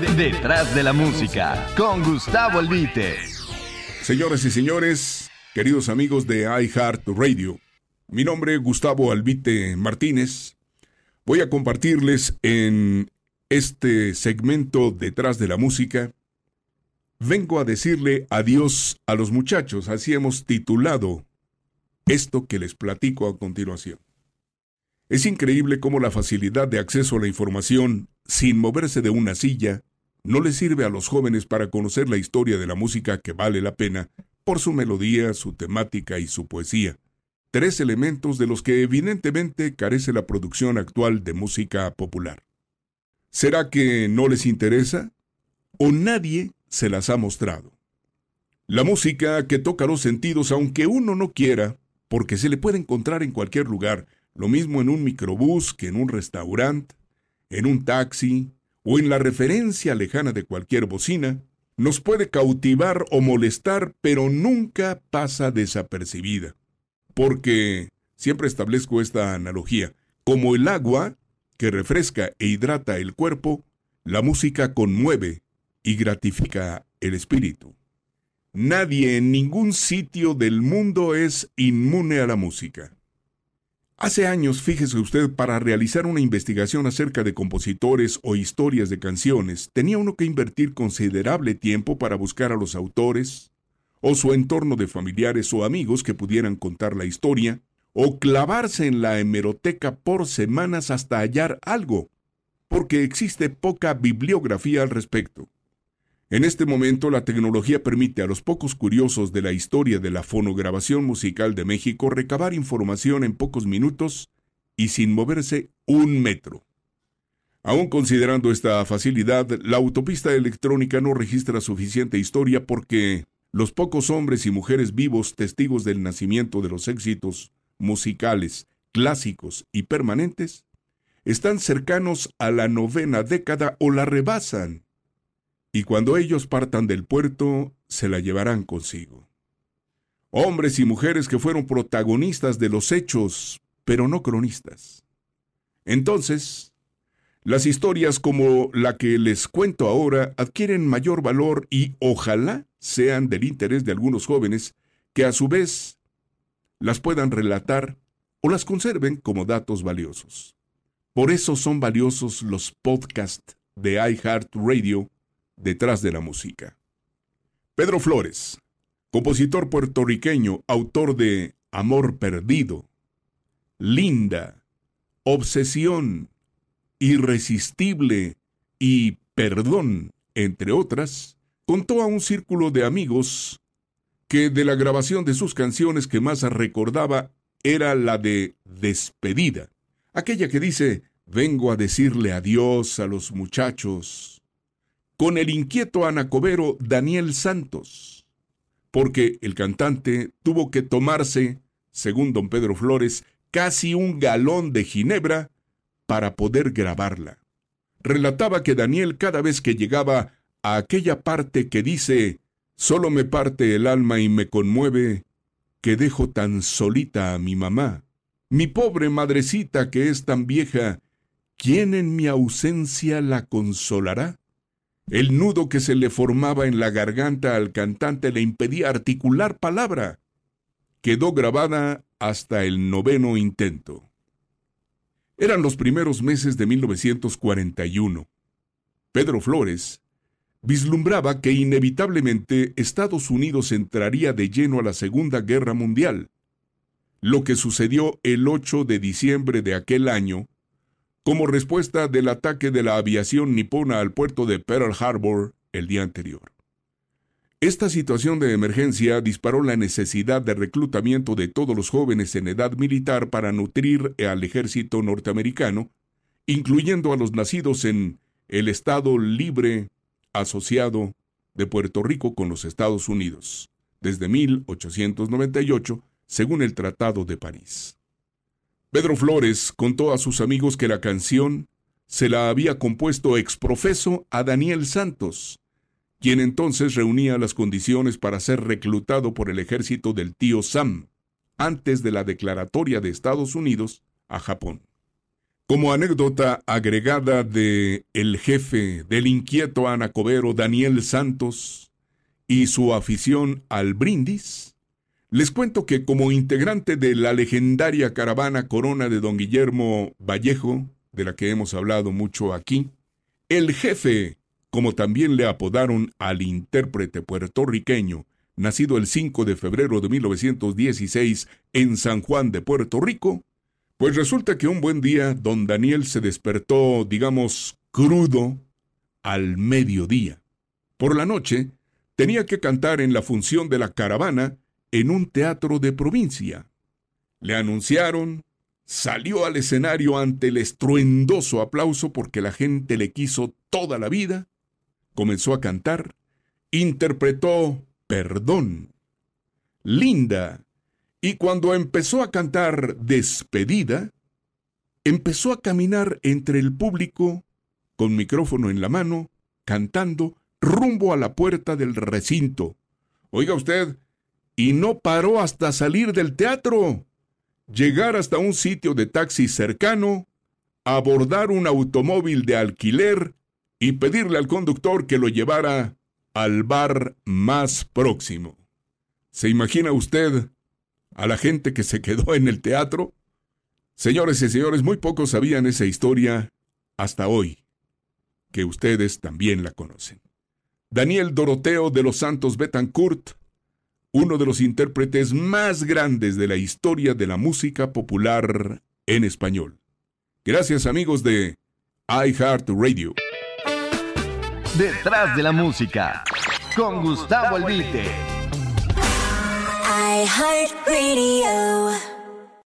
Detrás de la música, con Gustavo Albite. Señoras y señores, queridos amigos de iHeart Radio, mi nombre es Gustavo Albite Martínez. Voy a compartirles en este segmento Detrás de la música. Vengo a decirle adiós a los muchachos, así hemos titulado esto que les platico a continuación. Es increíble cómo la facilidad de acceso a la información, sin moverse de una silla, no le sirve a los jóvenes para conocer la historia de la música que vale la pena por su melodía, su temática y su poesía. Tres elementos de los que evidentemente carece la producción actual de música popular. ¿Será que no les interesa? ¿O nadie se las ha mostrado? La música que toca los sentidos aunque uno no quiera, porque se le puede encontrar en cualquier lugar, lo mismo en un microbús que en un restaurante, en un taxi o en la referencia lejana de cualquier bocina, nos puede cautivar o molestar, pero nunca pasa desapercibida. Porque, siempre establezco esta analogía, como el agua, que refresca e hidrata el cuerpo, la música conmueve y gratifica el espíritu. Nadie en ningún sitio del mundo es inmune a la música. Hace años, fíjese usted, para realizar una investigación acerca de compositores o historias de canciones, tenía uno que invertir considerable tiempo para buscar a los autores, o su entorno de familiares o amigos que pudieran contar la historia, o clavarse en la hemeroteca por semanas hasta hallar algo, porque existe poca bibliografía al respecto. En este momento la tecnología permite a los pocos curiosos de la historia de la fonograbación musical de México recabar información en pocos minutos y sin moverse un metro. Aún considerando esta facilidad, la autopista electrónica no registra suficiente historia porque los pocos hombres y mujeres vivos testigos del nacimiento de los éxitos musicales, clásicos y permanentes están cercanos a la novena década o la rebasan y cuando ellos partan del puerto, se la llevarán consigo. Hombres y mujeres que fueron protagonistas de los hechos, pero no cronistas. Entonces, las historias como la que les cuento ahora adquieren mayor valor y ojalá sean del interés de algunos jóvenes que a su vez las puedan relatar o las conserven como datos valiosos. Por eso son valiosos los podcasts de iHeartRadio detrás de la música. Pedro Flores, compositor puertorriqueño, autor de Amor Perdido, Linda, Obsesión, Irresistible y Perdón, entre otras, contó a un círculo de amigos que de la grabación de sus canciones que más recordaba era la de Despedida, aquella que dice, vengo a decirle adiós a los muchachos con el inquieto anacobero Daniel Santos, porque el cantante tuvo que tomarse, según don Pedro Flores, casi un galón de ginebra para poder grabarla. Relataba que Daniel cada vez que llegaba a aquella parte que dice, solo me parte el alma y me conmueve, que dejo tan solita a mi mamá. Mi pobre madrecita que es tan vieja, ¿quién en mi ausencia la consolará? El nudo que se le formaba en la garganta al cantante le impedía articular palabra. Quedó grabada hasta el noveno intento. Eran los primeros meses de 1941. Pedro Flores vislumbraba que inevitablemente Estados Unidos entraría de lleno a la Segunda Guerra Mundial. Lo que sucedió el 8 de diciembre de aquel año como respuesta del ataque de la aviación nipona al puerto de Pearl Harbor el día anterior. Esta situación de emergencia disparó la necesidad de reclutamiento de todos los jóvenes en edad militar para nutrir al ejército norteamericano, incluyendo a los nacidos en el Estado Libre Asociado de Puerto Rico con los Estados Unidos, desde 1898, según el Tratado de París. Pedro Flores contó a sus amigos que la canción se la había compuesto exprofeso a Daniel Santos, quien entonces reunía las condiciones para ser reclutado por el ejército del tío Sam, antes de la declaratoria de Estados Unidos a Japón. Como anécdota agregada de el jefe del inquieto anacobero Daniel Santos y su afición al brindis, les cuento que como integrante de la legendaria caravana Corona de don Guillermo Vallejo, de la que hemos hablado mucho aquí, el jefe, como también le apodaron al intérprete puertorriqueño, nacido el 5 de febrero de 1916 en San Juan de Puerto Rico, pues resulta que un buen día don Daniel se despertó, digamos, crudo al mediodía. Por la noche tenía que cantar en la función de la caravana en un teatro de provincia. Le anunciaron, salió al escenario ante el estruendoso aplauso porque la gente le quiso toda la vida, comenzó a cantar, interpretó Perdón, Linda, y cuando empezó a cantar Despedida, empezó a caminar entre el público con micrófono en la mano, cantando rumbo a la puerta del recinto. Oiga usted, y no paró hasta salir del teatro, llegar hasta un sitio de taxi cercano, abordar un automóvil de alquiler y pedirle al conductor que lo llevara al bar más próximo. ¿Se imagina usted a la gente que se quedó en el teatro? Señores y señores, muy pocos sabían esa historia hasta hoy, que ustedes también la conocen. Daniel Doroteo de los Santos Betancourt, uno de los intérpretes más grandes de la historia de la música popular en español. Gracias amigos de iHeartRadio. Detrás de la música, con Gustavo Albite. iHeartRadio.